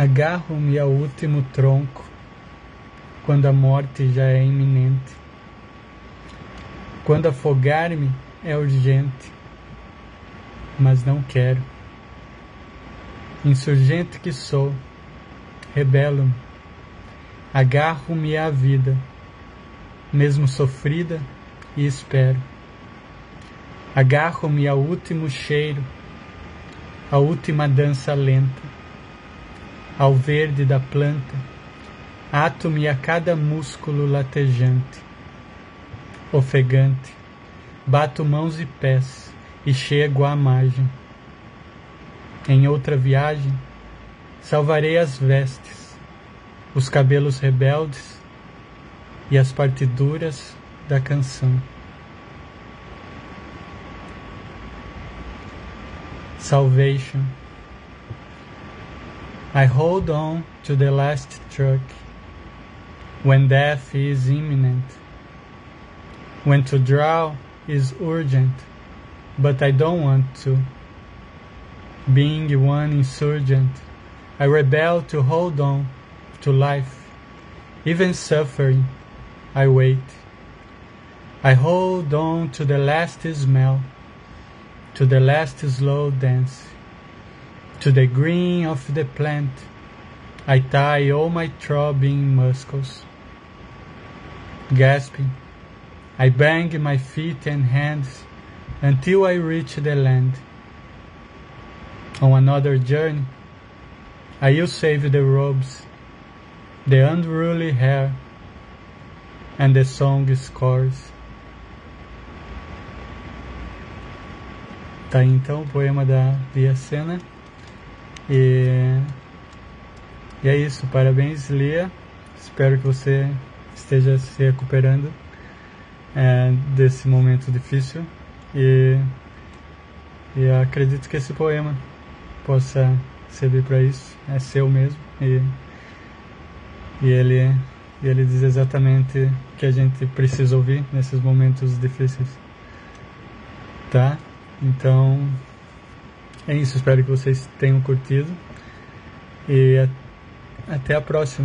Agarro-me ao último tronco quando a morte já é iminente. Quando afogar-me é urgente, mas não quero. Insurgente que sou, rebelo-me, agarro-me à vida, mesmo sofrida, e espero. Agarro-me ao último cheiro, à última dança lenta, ao verde da planta, ato-me a cada músculo latejante. Ofegante, bato mãos e pés e chego à margem. Em outra viagem, salvarei as vestes, os cabelos rebeldes e as partiduras da canção. Salvation. I hold on to the last truck when death is imminent, when to draw is urgent, but I don't want to. Being one insurgent, I rebel to hold on to life, even suffering, I wait. I hold on to the last smell, to the last slow dance, to the green of the plant. I tie all my throbbing muscles. Gasping, I bang my feet and hands until I reach the land. On another journey, I will save the robes, the unruly hair, and the song scores. Tá então o poema da Lia Sena. E, e é isso, parabéns Lia. Espero que você esteja se recuperando é, desse momento difícil. E, e acredito que esse poema possa servir para isso. É seu mesmo. E, e ele, ele diz exatamente o que a gente precisa ouvir nesses momentos difíceis. Tá? Então, é isso. Espero que vocês tenham curtido. E até a próxima.